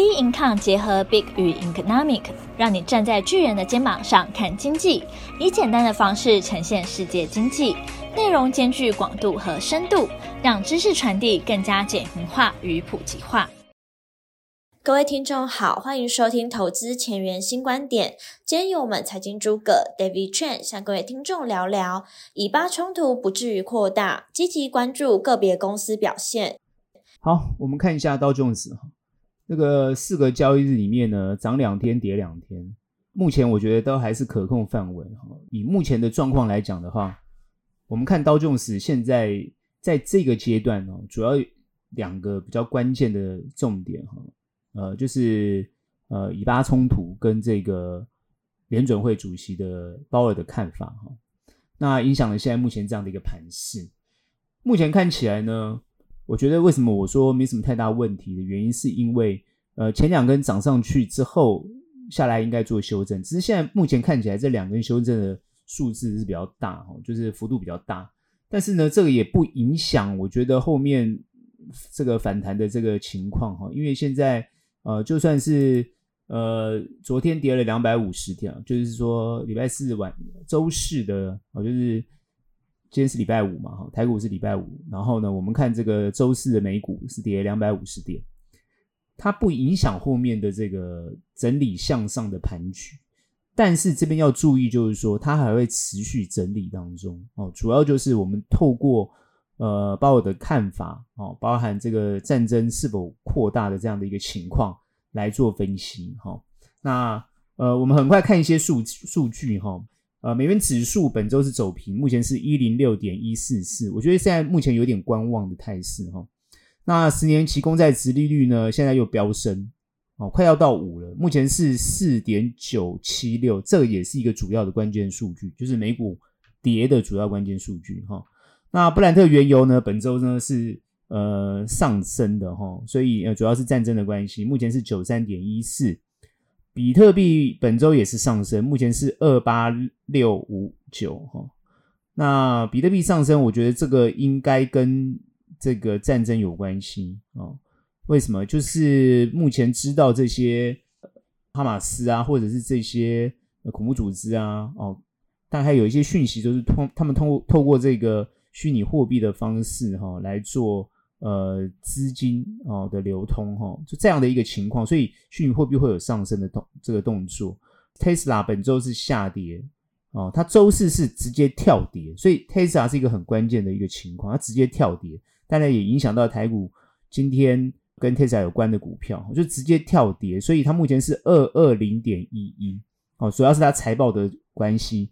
B Income 结合 Big 与 Economic，让你站在巨人的肩膀上看经济，以简单的方式呈现世界经济，内容兼具广度和深度，让知识传递更加简明化与普及化。各位听众好，欢迎收听投资前沿新观点。今天由我们财经诸葛 David Chen 向各位听众聊聊，以巴冲突不至于扩大，积极关注个别公司表现。好，我们看一下道琼斯哈。这个四个交易日里面呢，涨两天，跌两天，目前我觉得都还是可控范围哈。以目前的状况来讲的话，我们看道琼斯现在在这个阶段呢，主要两个比较关键的重点哈，呃，就是呃以巴冲突跟这个联准会主席的鲍尔的看法哈，那影响了现在目前这样的一个盘势。目前看起来呢。我觉得为什么我说没什么太大问题的原因，是因为呃前两根涨上去之后下来应该做修正，只是现在目前看起来这两根修正的数字是比较大哈，就是幅度比较大，但是呢这个也不影响我觉得后面这个反弹的这个情况哈，因为现在呃就算是呃昨天跌了两百五十点，就是说礼拜四晚周四的啊就是。今天是礼拜五嘛，哈，台股是礼拜五，然后呢，我们看这个周四的美股是跌两百五十点，它不影响后面的这个整理向上的盘局，但是这边要注意，就是说它还会持续整理当中哦，主要就是我们透过呃鲍尔的看法哦，包含这个战争是否扩大的这样的一个情况来做分析哈，那呃我们很快看一些数数据哈。呃，美元指数本周是走平，目前是一零六点一四四，我觉得现在目前有点观望的态势哈。那十年期公债殖利率呢，现在又飙升，哦，快要到五了，目前是四点九七六，这也是一个主要的关键数据，就是美股跌的主要关键数据哈。那布兰特原油呢，本周呢是呃上升的哈，所以呃主要是战争的关系，目前是九三点一四。比特币本周也是上升，目前是二八六五九哈。那比特币上升，我觉得这个应该跟这个战争有关系啊。为什么？就是目前知道这些哈马斯啊，或者是这些恐怖组织啊，哦，大概有一些讯息，就是通他们通过透过这个虚拟货币的方式哈来做。呃，资金哦的流通哈，就这样的一个情况，所以虚拟货币会有上升的动这个动作。Tesla 本周是下跌哦，它周四是直接跳跌，所以 Tesla 是一个很关键的一个情况，它直接跳跌，当然也影响到台股今天跟 Tesla 有关的股票，就直接跳跌，所以它目前是二二零点一一哦，主要是它财报的关系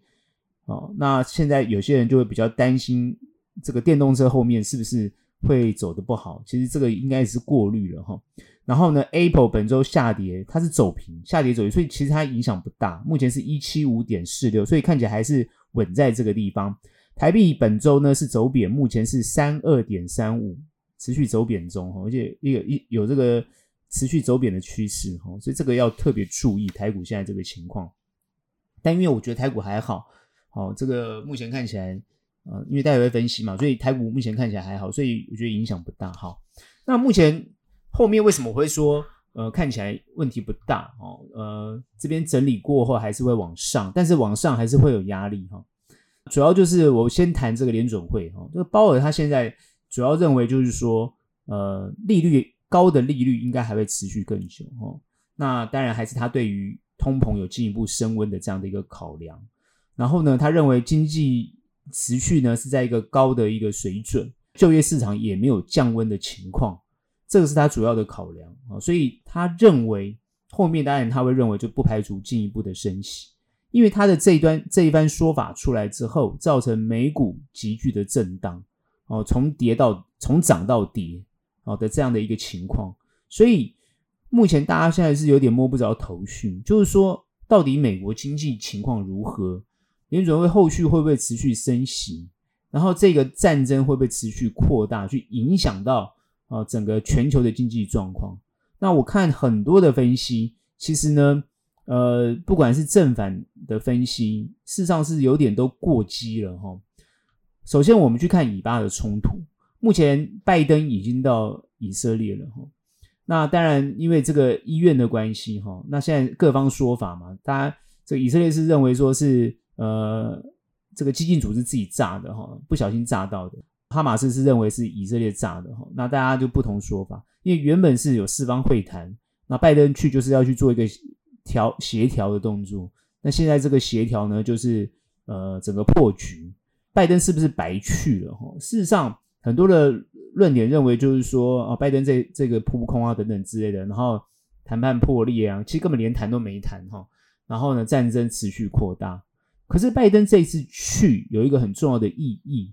哦。那现在有些人就会比较担心这个电动车后面是不是？会走得不好，其实这个应该是过滤了哈。然后呢，Apple 本周下跌，它是走平，下跌走平，所以其实它影响不大。目前是一七五点四六，所以看起来还是稳在这个地方。台币本周呢是走贬，目前是三二点三五，持续走贬中哈，而且一个一有这个持续走贬的趋势哈，所以这个要特别注意台股现在这个情况。但因为我觉得台股还好，好这个目前看起来。呃，因为大家会分析嘛，所以台股目前看起来还好，所以我觉得影响不大。哈，那目前后面为什么我会说，呃，看起来问题不大哦？呃，这边整理过后还是会往上，但是往上还是会有压力哈。主要就是我先谈这个联准会哈，这个鲍尔他现在主要认为就是说，呃，利率高的利率应该还会持续更久哈。那当然还是他对于通膨有进一步升温的这样的一个考量。然后呢，他认为经济。持续呢是在一个高的一个水准，就业市场也没有降温的情况，这个是他主要的考量啊，所以他认为后面当然他会认为就不排除进一步的升息，因为他的这一端这一番说法出来之后，造成美股急剧的震荡哦，从跌到从涨到跌哦的这样的一个情况，所以目前大家现在是有点摸不着头绪，就是说到底美国经济情况如何？联准会后续会不会持续升息？然后这个战争会不会持续扩大，去影响到啊整个全球的经济状况？那我看很多的分析，其实呢，呃，不管是正反的分析，事实上是有点都过激了哈。首先，我们去看以巴的冲突，目前拜登已经到以色列了哈。那当然，因为这个医院的关系，哈，那现在各方说法嘛，大家这以色列是认为说是呃这个激进组织自己炸的，哈，不小心炸到的。哈马斯是认为是以色列炸的，哈，那大家就不同说法。因为原本是有四方会谈，那拜登去就是要去做一个调协调的动作，那现在这个协调呢，就是呃整个破局。拜登是不是白去了？哈，事实上很多的论点认为就是说啊，拜登这这个扑空啊等等之类的，然后谈判破裂啊，其实根本连谈都没谈哈。然后呢，战争持续扩大。可是拜登这一次去有一个很重要的意义。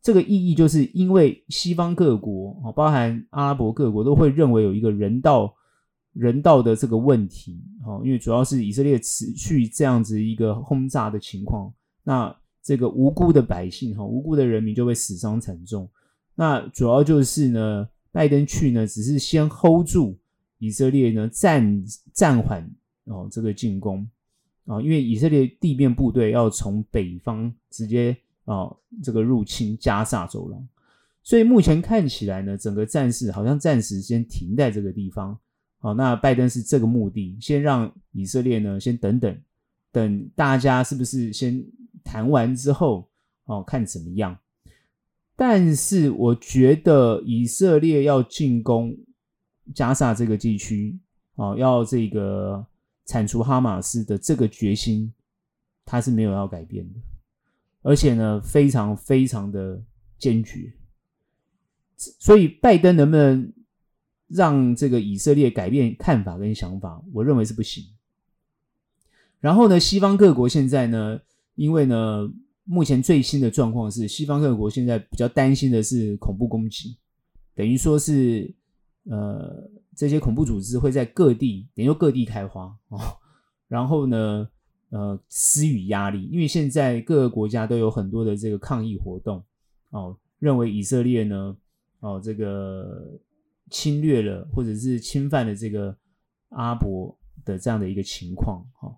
这个意义就是因为西方各国啊，包含阿拉伯各国都会认为有一个人道人道的这个问题啊，因为主要是以色列持续这样子一个轰炸的情况，那这个无辜的百姓哈，无辜的人民就会死伤惨重。那主要就是呢，拜登去呢，只是先 hold 住以色列呢，暂暂缓哦这个进攻啊，因为以色列地面部队要从北方直接。哦，这个入侵加萨走廊，所以目前看起来呢，整个战事好像暂时先停在这个地方。好，那拜登是这个目的，先让以色列呢先等等，等大家是不是先谈完之后，哦，看怎么样。但是我觉得以色列要进攻加萨这个地区，哦，要这个铲除哈马斯的这个决心，他是没有要改变的。而且呢，非常非常的坚决，所以拜登能不能让这个以色列改变看法跟想法？我认为是不行。然后呢，西方各国现在呢，因为呢，目前最新的状况是，西方各国现在比较担心的是恐怖攻击，等于说是呃，这些恐怖组织会在各地，等于说各地开花哦。然后呢，呃，施予压力，因为现在各个国家都有很多的这个抗议活动，哦，认为以色列呢，哦，这个侵略了或者是侵犯了这个阿伯的这样的一个情况，哈、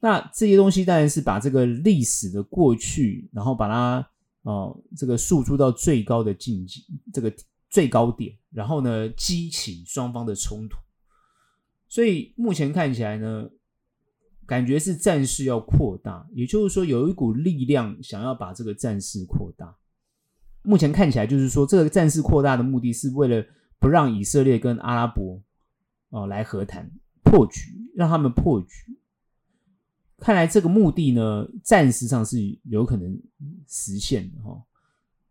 那这些东西当然是把这个历史的过去，然后把它哦，这个诉诸到最高的境界，这个最高点，然后呢，激起双方的冲突，所以目前看起来呢。感觉是战事要扩大，也就是说有一股力量想要把这个战事扩大。目前看起来就是说，这个战事扩大的目的是为了不让以色列跟阿拉伯哦来和谈破局，让他们破局。看来这个目的呢，暂时上是有可能实现的哈，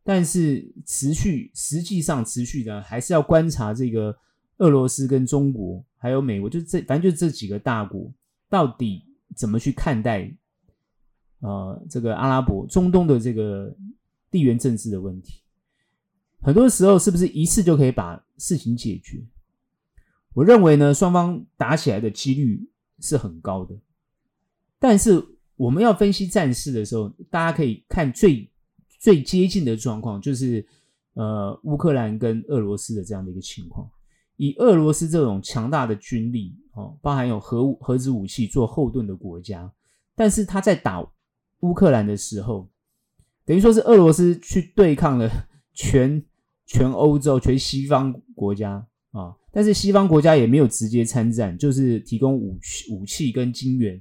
但是持续实际上持续的还是要观察这个俄罗斯跟中国还有美国，就这反正就这几个大国到底。怎么去看待，呃，这个阿拉伯中东的这个地缘政治的问题？很多时候是不是一次就可以把事情解决？我认为呢，双方打起来的几率是很高的。但是我们要分析战事的时候，大家可以看最最接近的状况，就是呃，乌克兰跟俄罗斯的这样的一个情况。以俄罗斯这种强大的军力，哦，包含有核武、核子武器做后盾的国家，但是他在打乌克兰的时候，等于说是俄罗斯去对抗了全全欧洲、全西方国家啊，但是西方国家也没有直接参战，就是提供武器、武器跟金援。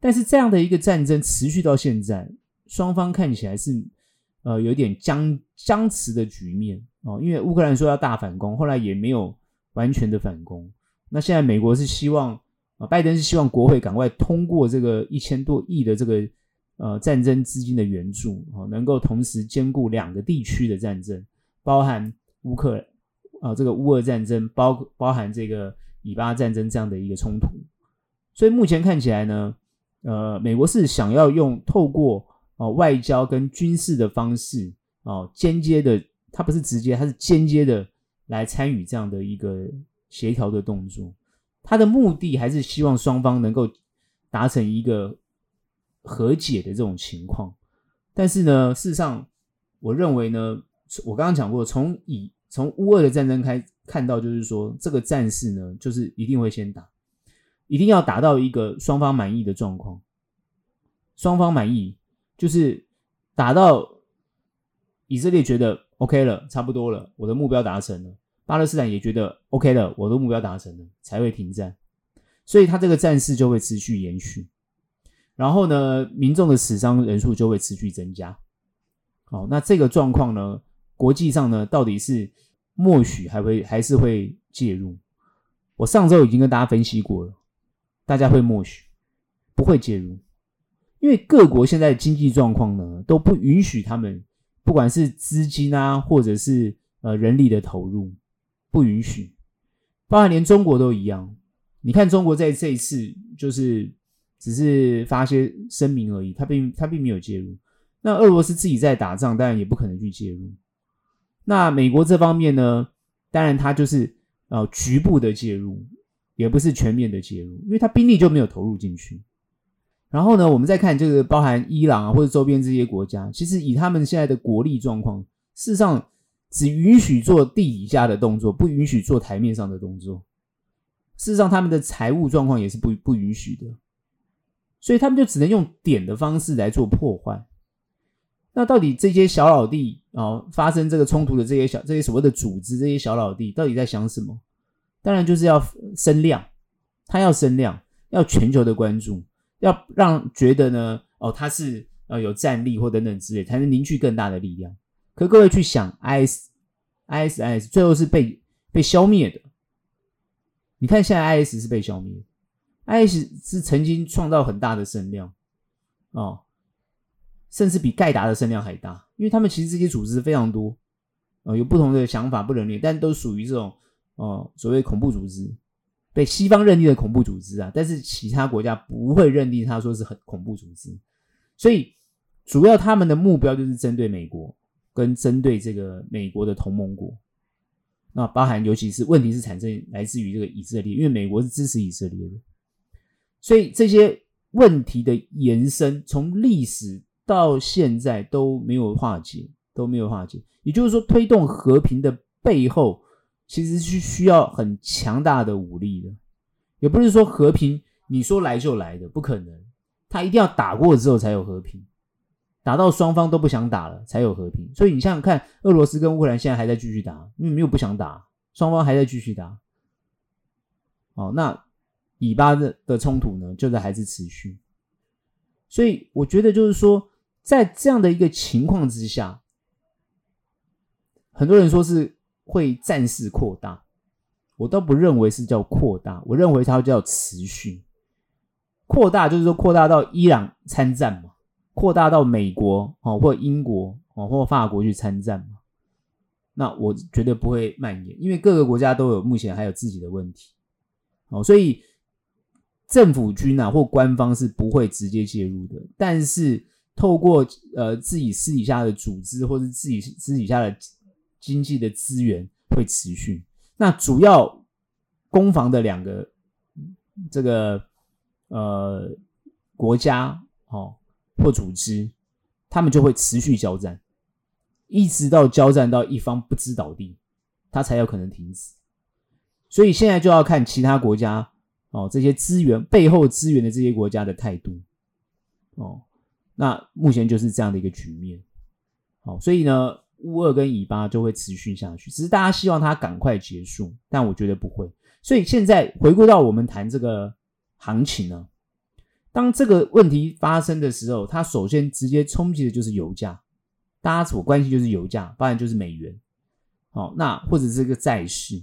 但是这样的一个战争持续到现在，双方看起来是呃有点僵僵持的局面哦，因为乌克兰说要大反攻，后来也没有。完全的反攻。那现在美国是希望啊，拜登是希望国会赶快通过这个一千多亿的这个呃战争资金的援助啊，能够同时兼顾两个地区的战争，包含乌克啊这个乌俄战争，包包含这个以巴战争这样的一个冲突。所以目前看起来呢，呃，美国是想要用透过啊外交跟军事的方式啊间接的，它不是直接，它是间接的。来参与这样的一个协调的动作，他的目的还是希望双方能够达成一个和解的这种情况。但是呢，事实上，我认为呢，我刚刚讲过，从以从乌俄的战争开看到，就是说这个战事呢，就是一定会先打，一定要达到一个双方满意的状况。双方满意就是打到以色列觉得。OK 了，差不多了，我的目标达成了。巴勒斯坦也觉得 OK 了，我的目标达成了，才会停战。所以他这个战事就会持续延续，然后呢，民众的死伤人数就会持续增加。好，那这个状况呢，国际上呢，到底是默许还会还是会介入？我上周已经跟大家分析过了，大家会默许，不会介入，因为各国现在经济状况呢，都不允许他们，不管是资金啊，或者是呃人力的投入，不允许，包含连中国都一样。你看，中国在这一次就是只是发些声明而已，他并他并没有介入。那俄罗斯自己在打仗，当然也不可能去介入。那美国这方面呢，当然他就是呃局部的介入，也不是全面的介入，因为他兵力就没有投入进去。然后呢，我们再看这个包含伊朗啊或者周边这些国家，其实以他们现在的国力状况，事实上只允许做地底下的动作，不允许做台面上的动作。事实上，他们的财务状况也是不不允许的，所以他们就只能用点的方式来做破坏。那到底这些小老弟啊、哦，发生这个冲突的这些小这些所谓的组织，这些小老弟到底在想什么？当然就是要声量，他要声量，要全球的关注，要让觉得呢，哦，他是呃有战力或等等之类，才能凝聚更大的力量。可各位去想，IS，ISIS 最后是被被消灭的。你看，现在 IS 是被消灭，IS 是曾经创造很大的声量哦，甚至比盖达的声量还大，因为他们其实这些组织非常多，呃，有不同的想法不能列，但都属于这种哦所谓恐怖组织，被西方认定的恐怖组织啊，但是其他国家不会认定他说是很恐怖组织，所以主要他们的目标就是针对美国跟针对这个美国的同盟国。那包含，尤其是问题是产生来自于这个以色列，因为美国是支持以色列的，所以这些问题的延伸从历史到现在都没有化解，都没有化解。也就是说，推动和平的背后其实是需要很强大的武力的，也不是说和平你说来就来的，不可能，他一定要打过之后才有和平。打到双方都不想打了，才有和平。所以你想想看，俄罗斯跟乌克兰现在还在继续打，因为没有不想打，双方还在继续打。哦，那以巴的的冲突呢，就在还是持续。所以我觉得就是说，在这样的一个情况之下，很多人说是会战事扩大，我倒不认为是叫扩大，我认为它叫持续。扩大就是说扩大到伊朗参战嘛。扩大到美国哦，或英国哦，或法国去参战嘛？那我绝对不会蔓延，因为各个国家都有目前还有自己的问题哦，所以政府军啊或官方是不会直接介入的。但是透过呃自己私底下的组织或者自己私底下的经济的资源会持续。那主要攻防的两个这个呃国家哦。或组织，他们就会持续交战，一直到交战到一方不知倒地，他才有可能停止。所以现在就要看其他国家哦，这些资源背后资源的这些国家的态度哦。那目前就是这样的一个局面。好，所以呢，乌二跟以巴就会持续下去，只是大家希望它赶快结束，但我觉得不会。所以现在回归到我们谈这个行情呢。当这个问题发生的时候，它首先直接冲击的就是油价，大家所关心就是油价，当然就是美元，好，那或者是这个债市。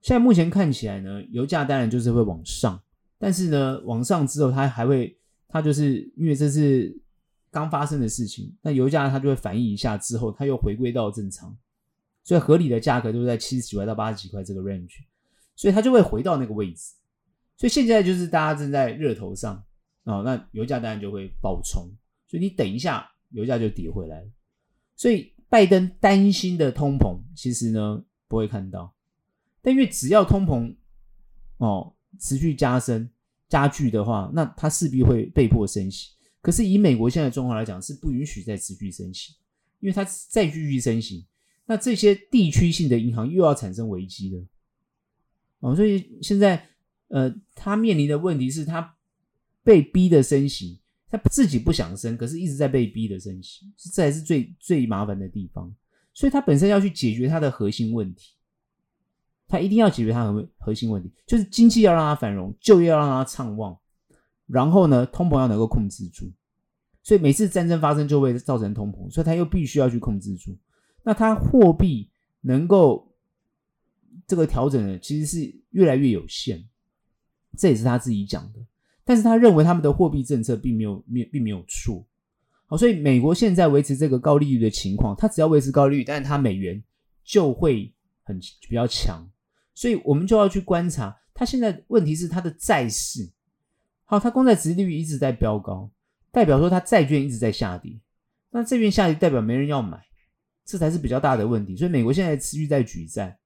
现在目前看起来呢，油价当然就是会往上，但是呢，往上之后它还会，它就是因为这是刚发生的事情，那油价它就会反应一下之后，它又回归到正常，所以合理的价格都在七十几块到八十几块这个 range，所以它就会回到那个位置。所以现在就是大家正在热头上。哦，那油价当然就会爆冲，所以你等一下，油价就跌回来了。所以拜登担心的通膨，其实呢不会看到，但因为只要通膨哦持续加深加剧的话，那它势必会被迫升息。可是以美国现在的状况来讲，是不允许再持续升息，因为它再继续升息，那这些地区性的银行又要产生危机了。哦，所以现在呃，他面临的问题是他。被逼的升息，他自己不想升，可是一直在被逼的升息，这才是最最麻烦的地方。所以他本身要去解决他的核心问题，他一定要解决他的核心问题，就是经济要让它繁荣，就业要让它畅旺，然后呢，通膨要能够控制住。所以每次战争发生就会造成通膨，所以他又必须要去控制住。那他货币能够这个调整呢，其实是越来越有限，这也是他自己讲的。但是他认为他们的货币政策并没有没并没有错。好，所以美国现在维持这个高利率的情况，它只要维持高利率，但是它美元就会很比较强。所以我们就要去观察，它现在问题是它的债市，好，它公债殖利率一直在飙高，代表说它债券一直在下跌。那债券下跌代表没人要买，这才是比较大的问题。所以美国现在持续在举债，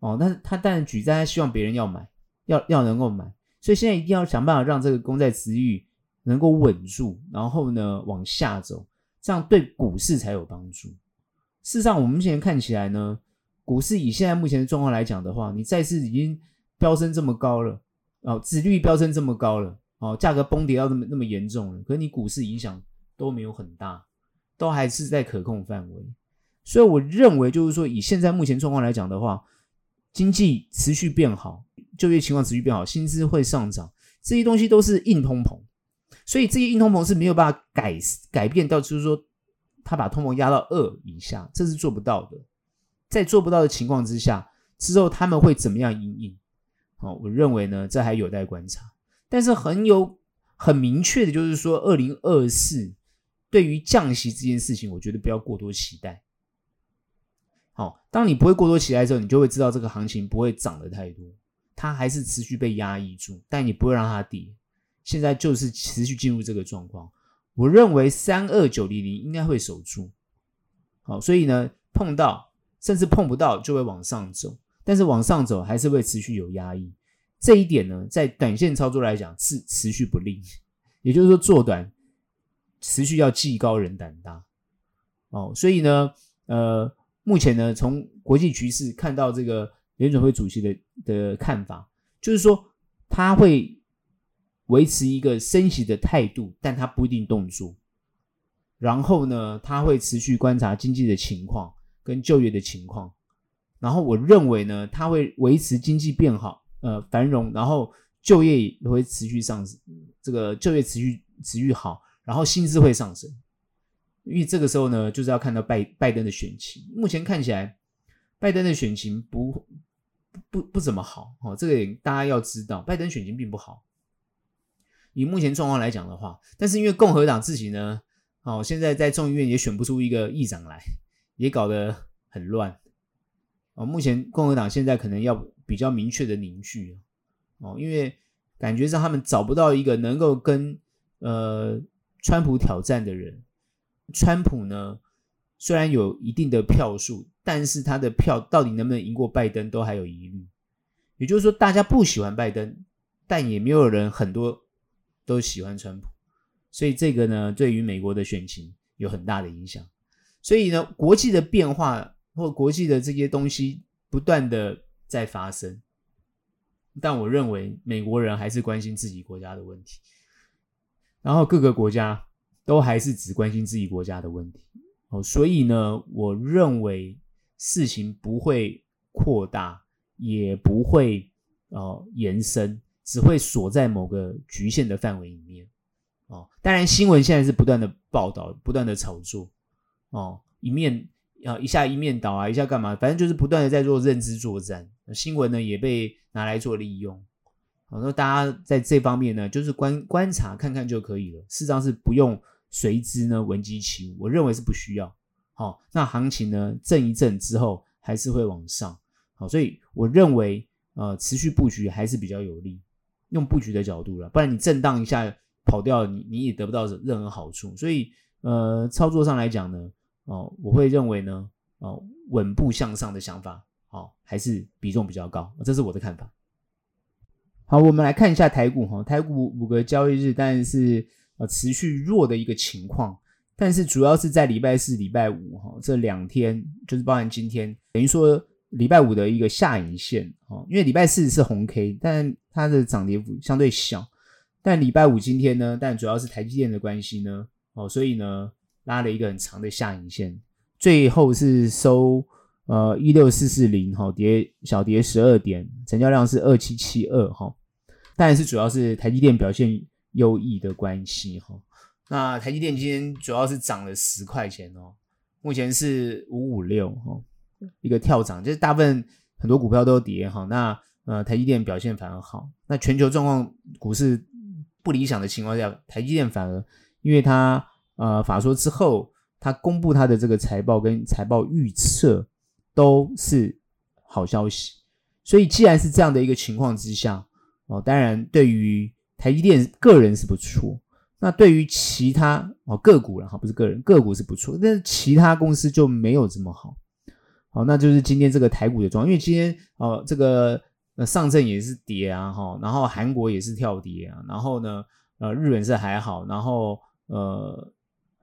哦，但是它当然举债，它希望别人要买，要要能够买，所以现在一定要想办法让这个公债殖利率。能够稳住，然后呢往下走，这样对股市才有帮助。事实上，我们目前看起来呢，股市以现在目前的状况来讲的话，你债市已经飙升这么高了，哦，指率飙升这么高了，哦，价格崩跌到那么那么严重了，可是你股市影响都没有很大，都还是在可控范围。所以我认为，就是说以现在目前状况来讲的话，经济持续变好，就业情况持续变好，薪资会上涨，这些东西都是硬通膨。所以这些硬通膨是没有办法改改变到，就是说，他把通膨压到二以下，这是做不到的。在做不到的情况之下，之后他们会怎么样因应？哦，我认为呢，这还有待观察。但是很有很明确的就是说，二零二四对于降息这件事情，我觉得不要过多期待。好，当你不会过多期待之后，你就会知道这个行情不会涨得太多，它还是持续被压抑住，但你不会让它跌。现在就是持续进入这个状况，我认为三二九零零应该会守住，好，所以呢，碰到甚至碰不到就会往上走，但是往上走还是会持续有压抑，这一点呢，在短线操作来讲是持续不利，也就是说做短持续要技高人胆大，哦，所以呢，呃，目前呢，从国际局势看到这个联准会主席的的看法，就是说他会。维持一个升息的态度，但他不一定动作。然后呢，他会持续观察经济的情况跟就业的情况。然后我认为呢，他会维持经济变好，呃，繁荣，然后就业也会持续上升，这个就业持续持续好，然后薪资会上升。因为这个时候呢，就是要看到拜拜登的选情。目前看起来，拜登的选情不不不怎么好哦，这个也大家要知道，拜登选情并不好。以目前状况来讲的话，但是因为共和党自己呢，哦，现在在众议院也选不出一个议长来，也搞得很乱。哦，目前共和党现在可能要比较明确的凝聚哦，因为感觉上他们找不到一个能够跟呃川普挑战的人。川普呢，虽然有一定的票数，但是他的票到底能不能赢过拜登都还有疑虑。也就是说，大家不喜欢拜登，但也没有人很多。都喜欢川普，所以这个呢，对于美国的选情有很大的影响。所以呢，国际的变化或国际的这些东西不断的在发生，但我认为美国人还是关心自己国家的问题，然后各个国家都还是只关心自己国家的问题。哦，所以呢，我认为事情不会扩大，也不会哦延伸。只会锁在某个局限的范围里面，哦，当然新闻现在是不断的报道，不断的炒作，哦，一面啊一下一面倒啊，一下干嘛，反正就是不断的在做认知作战。新闻呢也被拿来做利用，好，那大家在这方面呢，就是观观察看看就可以了，事实上是不用随之呢闻鸡起舞，我认为是不需要。好，那行情呢震一震之后还是会往上，好，所以我认为呃持续布局还是比较有利。用布局的角度了，不然你震荡一下跑掉，你你也得不到任何好处。所以，呃，操作上来讲呢，哦，我会认为呢，哦，稳步向上的想法，哦，还是比重比较高，这是我的看法。好，我们来看一下台股哈，台股五个交易日，但是呃持续弱的一个情况，但是主要是在礼拜四、礼拜五哈这两天，就是包含今天，等于说。礼拜五的一个下影线哦，因为礼拜四是红 K，但它的涨跌幅相对小。但礼拜五今天呢，但主要是台积电的关系呢，哦，所以呢拉了一个很长的下影线，最后是收呃一六四四零哈，跌小跌十二点，成交量是二七七二哈，当然是主要是台积电表现优异的关系哈。那台积电今天主要是涨了十块钱哦，目前是五五六哈，一个跳涨，就是大部分很多股票都跌哈。那呃台积电表现反而好，那全球状况股市不理想的情况下，台积电反而因为它呃法说之后，他公布他的这个财报跟财报预测。都是好消息，所以既然是这样的一个情况之下，哦，当然对于台积电个人是不错，那对于其他哦个股了哈，不是个人个股是不错，但是其他公司就没有这么好，好，那就是今天这个台股的状况，因为今天哦这个呃上证也是跌啊哈，然后韩国也是跳跌啊，然后呢呃日本是还好，然后呃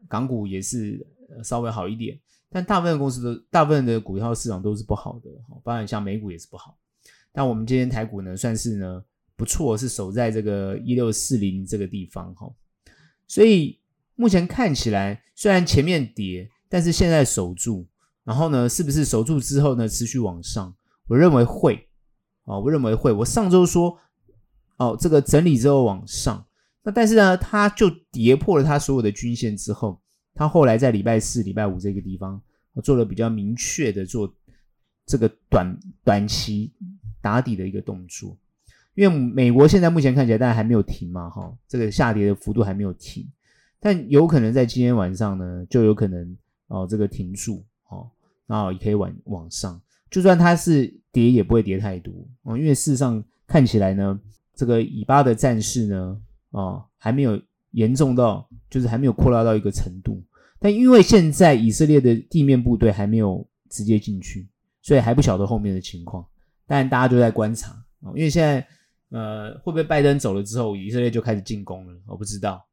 港股也是稍微好一点。但大部分公司的大部分的股票市场都是不好的，当然像美股也是不好。但我们今天台股呢，算是呢不错，是守在这个一六四零这个地方哈。所以目前看起来，虽然前面跌，但是现在守住，然后呢，是不是守住之后呢，持续往上？我认为会，哦，我认为会。我上周说，哦，这个整理之后往上，那但是呢，它就跌破了它所有的均线之后。他后来在礼拜四、礼拜五这个地方做了比较明确的做这个短短期打底的一个动作，因为美国现在目前看起来大家还没有停嘛，哈，这个下跌的幅度还没有停，但有可能在今天晚上呢，就有可能哦这个停住，哦，然后也可以往往上，就算它是跌也不会跌太多哦，因为事实上看起来呢，这个以巴的战事呢，哦还没有严重到，就是还没有扩大到一个程度。但因为现在以色列的地面部队还没有直接进去，所以还不晓得后面的情况。但大家就在观察哦，因为现在呃会不会拜登走了之后，以色列就开始进攻了？我不知道。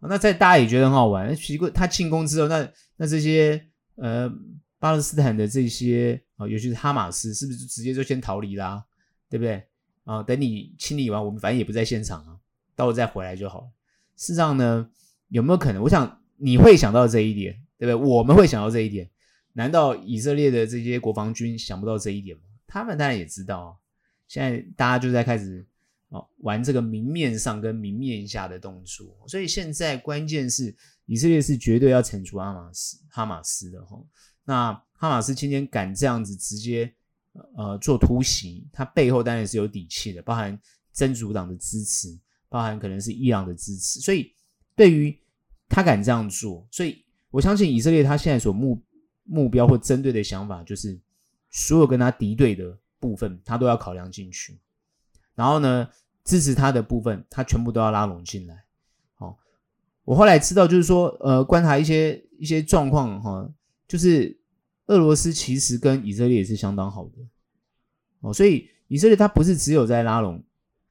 那在大家也觉得很好玩，奇怪，他进攻之后，那那这些呃巴勒斯坦的这些啊，尤其是哈马斯，是不是直接就先逃离啦？对不对？啊，等你清理完，我们反正也不在现场，到时候再回来就好了。事实上呢，有没有可能？我想。你会想到这一点，对不对？我们会想到这一点，难道以色列的这些国防军想不到这一点吗？他们当然也知道，现在大家就在开始哦玩这个明面上跟明面下的动作，所以现在关键是以色列是绝对要惩处哈马斯哈马斯的哈。那哈马斯今天敢这样子直接呃做突袭，他背后当然是有底气的，包含真主党的支持，包含可能是伊朗的支持，所以对于他敢这样做，所以我相信以色列他现在所目目标或针对的想法，就是所有跟他敌对的部分，他都要考量进去。然后呢，支持他的部分，他全部都要拉拢进来。好，我后来知道，就是说，呃，观察一些一些状况，哈，就是俄罗斯其实跟以色列也是相当好的。哦，所以以色列他不是只有在拉拢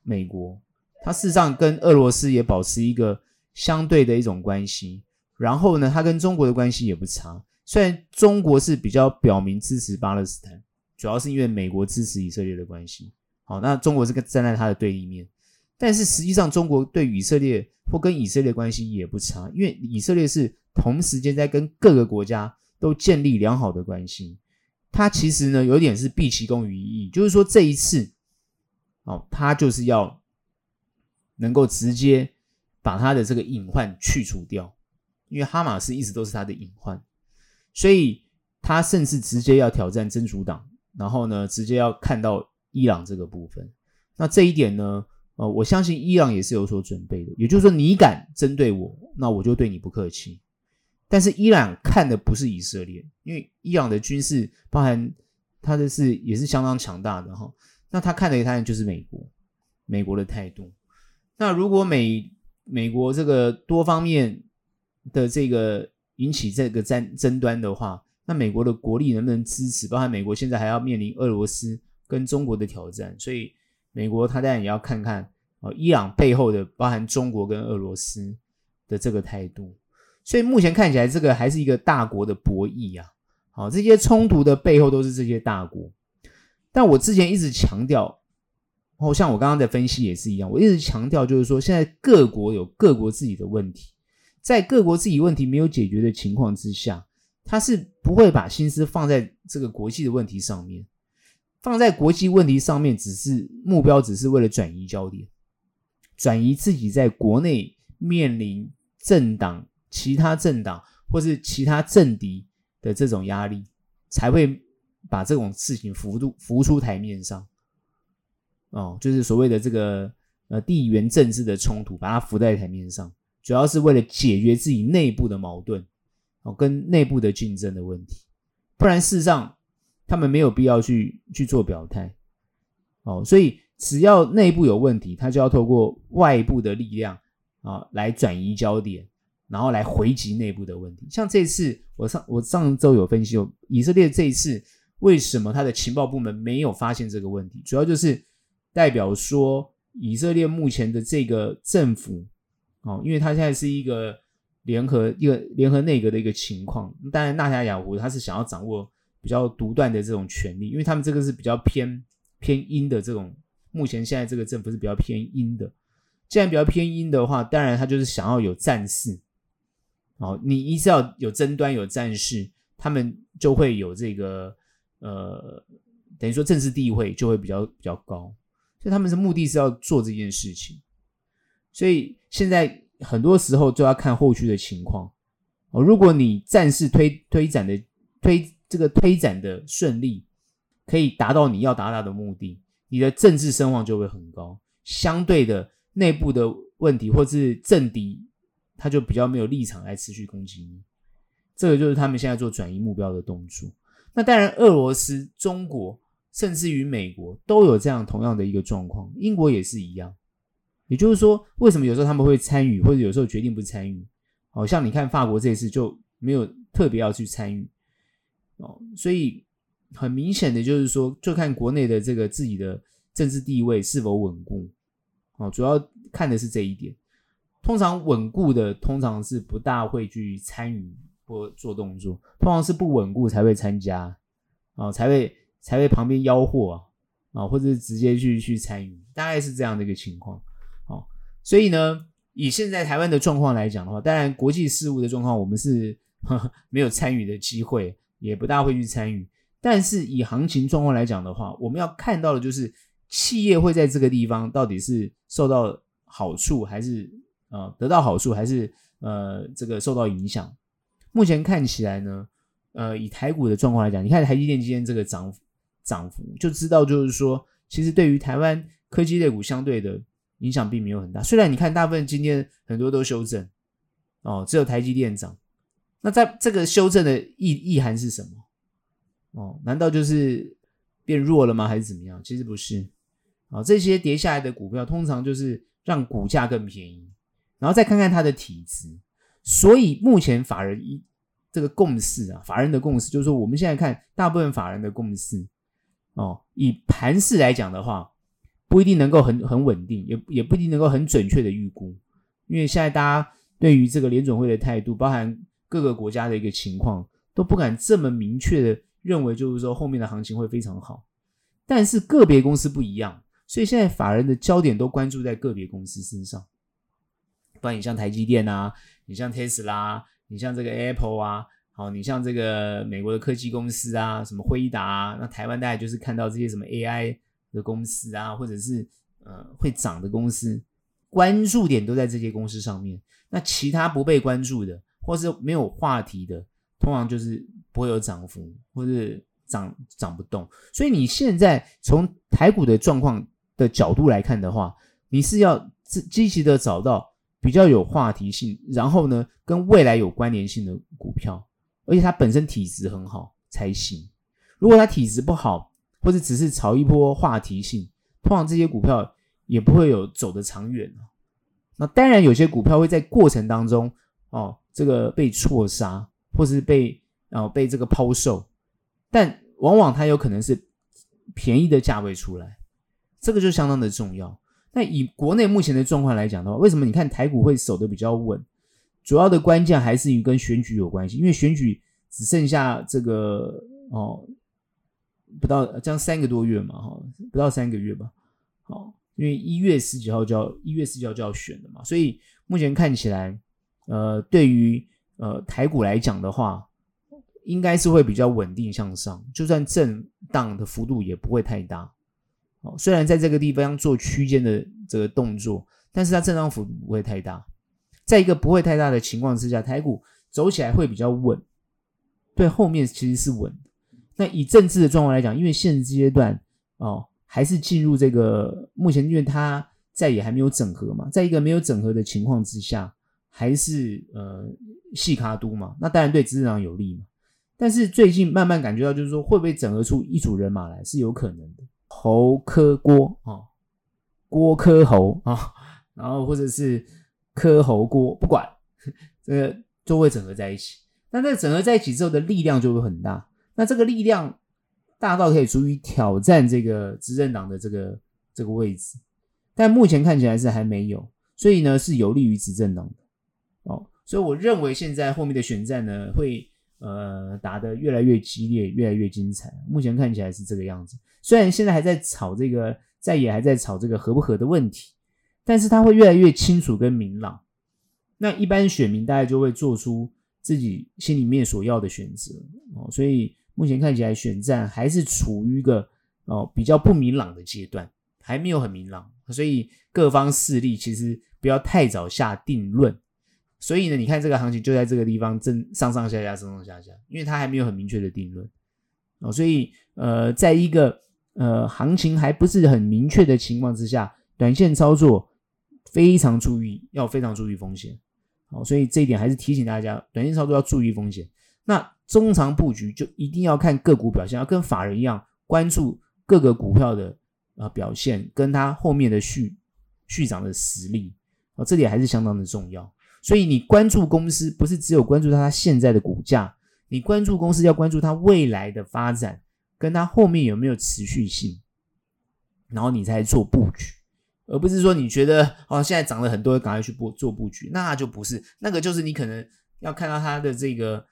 美国，他事实上跟俄罗斯也保持一个。相对的一种关系，然后呢，他跟中国的关系也不差。虽然中国是比较表明支持巴勒斯坦，主要是因为美国支持以色列的关系。好，那中国是跟站在他的对立面，但是实际上中国对以色列或跟以色列关系也不差，因为以色列是同时间在跟各个国家都建立良好的关系。他其实呢，有点是毕其功于一役，就是说这一次，哦，他就是要能够直接。把他的这个隐患去除掉，因为哈马斯一直都是他的隐患，所以他甚至直接要挑战真主党，然后呢，直接要看到伊朗这个部分。那这一点呢，呃，我相信伊朗也是有所准备的。也就是说，你敢针对我，那我就对你不客气。但是伊朗看的不是以色列，因为伊朗的军事包含他的是也是相当强大的哈。那他看的他就是美国，美国的态度。那如果美美国这个多方面的这个引起这个争争端的话，那美国的国力能不能支持？包含美国现在还要面临俄罗斯跟中国的挑战，所以美国他当然也要看看啊，伊朗背后的包含中国跟俄罗斯的这个态度。所以目前看起来，这个还是一个大国的博弈啊。好，这些冲突的背后都是这些大国。但我之前一直强调。哦，像我刚刚的分析也是一样，我一直强调就是说，现在各国有各国自己的问题，在各国自己问题没有解决的情况之下，他是不会把心思放在这个国际的问题上面，放在国际问题上面，只是目标，只是为了转移焦点，转移自己在国内面临政党、其他政党或是其他政敌的这种压力，才会把这种事情浮出浮出台面上。哦，就是所谓的这个呃地缘政治的冲突，把它浮在台面上。主要是为了解决自己内部的矛盾，哦，跟内部的竞争的问题，不然事实上他们没有必要去去做表态，哦，所以只要内部有问题，他就要透过外部的力量啊来转移焦点，然后来回击内部的问题。像这次我上我上周有分析，以色列这一次为什么他的情报部门没有发现这个问题，主要就是代表说以色列目前的这个政府。哦，因为他现在是一个联合一个联合内阁的一个情况，当然纳塔雅胡他是想要掌握比较独断的这种权力，因为他们这个是比较偏偏阴的这种，目前现在这个政府是比较偏阴的。既然比较偏阴的话，当然他就是想要有战事。哦，你一直要有争端有战事，他们就会有这个呃，等于说政治地位就会比较比较高，所以他们的目的是要做这件事情。所以现在很多时候就要看后续的情况哦。如果你战事推推展的推这个推展的顺利，可以达到你要达到的目的，你的政治声望就会很高。相对的内部的问题或是政敌，他就比较没有立场来持续攻击你。这个就是他们现在做转移目标的动作。那当然，俄罗斯、中国甚至于美国都有这样同样的一个状况，英国也是一样。也就是说，为什么有时候他们会参与，或者有时候决定不参与？好像你看法国这次就没有特别要去参与哦，所以很明显的就是说，就看国内的这个自己的政治地位是否稳固哦，主要看的是这一点。通常稳固的通常是不大会去参与或做动作，通常是不稳固才会参加啊，才会才会旁边吆喝啊啊，或者是直接去去参与，大概是这样的一个情况。所以呢，以现在台湾的状况来讲的话，当然国际事务的状况，我们是呵 呵没有参与的机会，也不大会去参与。但是以行情状况来讲的话，我们要看到的就是企业会在这个地方到底是受到好处，还是呃得到好处，还是呃这个受到影响。目前看起来呢，呃以台股的状况来讲，你看台积电今天这个涨幅涨幅，就知道就是说，其实对于台湾科技类股相对的。影响并没有很大，虽然你看大部分今天很多都修正，哦，只有台积电涨。那在这个修正的意意涵是什么？哦，难道就是变弱了吗？还是怎么样？其实不是。啊、哦，这些跌下来的股票通常就是让股价更便宜，然后再看看它的体质。所以目前法人一这个共识啊，法人的共识就是说，我们现在看大部分法人的共识，哦，以盘势来讲的话。不一定能够很很稳定，也也不一定能够很准确的预估，因为现在大家对于这个联准会的态度，包含各个国家的一个情况，都不敢这么明确的认为，就是说后面的行情会非常好。但是个别公司不一样，所以现在法人的焦点都关注在个别公司身上。不然你像台积电啊，你像特斯拉，你像这个 Apple 啊，好，你像这个美国的科技公司啊，什么辉达啊，那台湾大概就是看到这些什么 AI。的公司啊，或者是呃会涨的公司，关注点都在这些公司上面。那其他不被关注的，或是没有话题的，通常就是不会有涨幅，或是涨涨不动。所以你现在从台股的状况的角度来看的话，你是要积极的找到比较有话题性，然后呢跟未来有关联性的股票，而且它本身体质很好才行。如果它体质不好，或者只是炒一波话题性，通常这些股票也不会有走得长远。那当然，有些股票会在过程当中哦，这个被错杀，或是被哦被这个抛售，但往往它有可能是便宜的价位出来，这个就相当的重要。那以国内目前的状况来讲的话，为什么你看台股会守得比较稳？主要的关键还是与跟选举有关系，因为选举只剩下这个哦。不到这样三个多月嘛，哈，不到三个月吧，好，因为一月十几号就要一月十几号就要选了嘛，所以目前看起来，呃，对于呃台股来讲的话，应该是会比较稳定向上，就算震荡的幅度也不会太大。哦，虽然在这个地方做区间的这个动作，但是它震荡幅度不会太大。在一个不会太大的情况之下，台股走起来会比较稳。对，后面其实是稳。那以政治的状况来讲，因为现阶段哦，还是进入这个目前，因为它在也还没有整合嘛，在一个没有整合的情况之下，还是呃细卡都嘛，那当然对执政党有利嘛。但是最近慢慢感觉到，就是说会不会整合出一组人马来，是有可能的。侯科郭啊，郭科侯啊，然后或者是柯侯郭，不管 这个就会整合在一起。那这个整合在一起之后的力量就会很大。那这个力量大到可以足以挑战这个执政党的这个这个位置，但目前看起来是还没有，所以呢是有利于执政党的哦。所以我认为现在后面的选战呢会。呃，打得越来越激烈，越来越精彩。目前看起来是这个样子。虽然现在还在吵这个，在野还在吵这个合不合的问题，但是它会越来越清楚跟明朗。那一般选民大概就会做出自己心里面所要的选择哦。所以目前看起来选战还是处于一个哦比较不明朗的阶段，还没有很明朗。所以各方势力其实不要太早下定论。所以呢，你看这个行情就在这个地方正上上下下，上上下下，因为它还没有很明确的定论哦。所以呃，在一个呃行情还不是很明确的情况之下，短线操作非常注意，要非常注意风险。好，所以这一点还是提醒大家，短线操作要注意风险。那中长布局就一定要看个股表现，要跟法人一样关注各个股票的呃表现，跟它后面的续续涨的实力啊，这点还是相当的重要。所以你关注公司，不是只有关注它现在的股价，你关注公司要关注它未来的发展，跟它后面有没有持续性，然后你才做布局，而不是说你觉得哦现在涨了很多，赶快去布做布局，那就不是，那个就是你可能要看到它的这个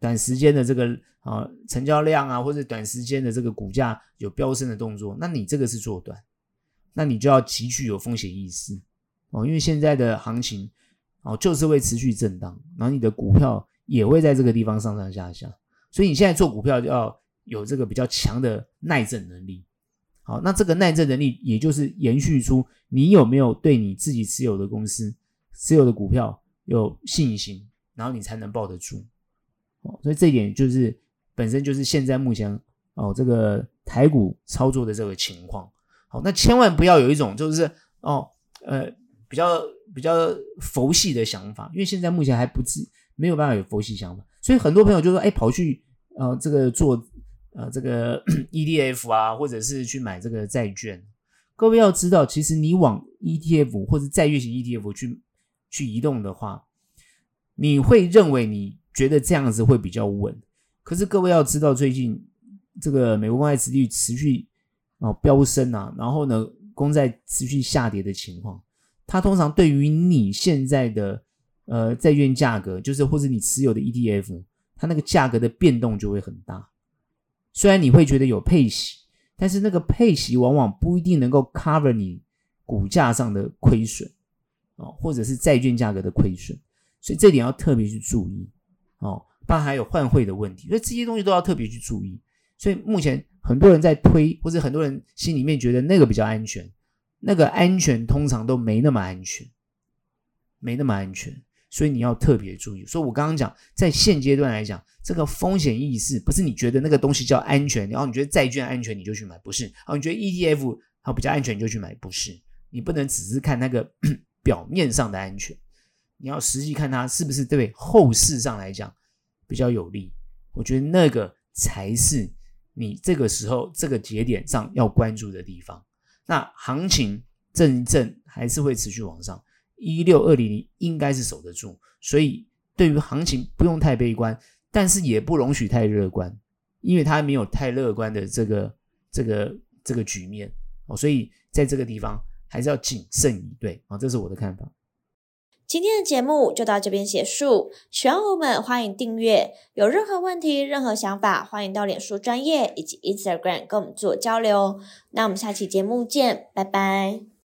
短时间的这个啊成交量啊，或者短时间的这个股价有飙升的动作，那你这个是做短，那你就要极具有风险意识哦，因为现在的行情。哦，就是会持续震荡，然后你的股票也会在这个地方上上下下，所以你现在做股票就要有这个比较强的耐震能力。好，那这个耐震能力也就是延续出你有没有对你自己持有的公司、持有的股票有信心，然后你才能抱得住。哦，所以这一点就是本身就是现在目前哦这个台股操作的这个情况。好，那千万不要有一种就是哦呃。比较比较佛系的想法，因为现在目前还不至没有办法有佛系想法，所以很多朋友就说：“哎，跑去呃这个做呃这个 ETF 啊，或者是去买这个债券。”各位要知道，其实你往 ETF 或者债券型 ETF 去去移动的话，你会认为你觉得这样子会比较稳。可是各位要知道，最近这个美国公债殖率持续哦飙升啊，然后呢，公债持续下跌的情况。它通常对于你现在的呃债券价格，就是或者你持有的 ETF，它那个价格的变动就会很大。虽然你会觉得有配息，但是那个配息往往不一定能够 cover 你股价上的亏损哦，或者是债券价格的亏损，所以这点要特别去注意哦。包含还有换汇的问题，所以这些东西都要特别去注意。所以目前很多人在推，或者很多人心里面觉得那个比较安全。那个安全通常都没那么安全，没那么安全，所以你要特别注意。所以我刚刚讲，在现阶段来讲，这个风险意识不是你觉得那个东西叫安全，然后你觉得债券安全你就去买，不是。然后你觉得 ETF 它比较安全你就去买，不是。你不能只是看那个 表面上的安全，你要实际看它是不是对后市上来讲比较有利。我觉得那个才是你这个时候这个节点上要关注的地方。那行情震一震还是会持续往上，一六二零零应该是守得住，所以对于行情不用太悲观，但是也不容许太乐观，因为它没有太乐观的这个这个这个局面哦，所以在这个地方还是要谨慎以对啊，这是我的看法。今天的节目就到这边结束，喜欢我们欢迎订阅，有任何问题、任何想法，欢迎到脸书专业以及 Instagram 跟我们做交流。那我们下期节目见，拜拜。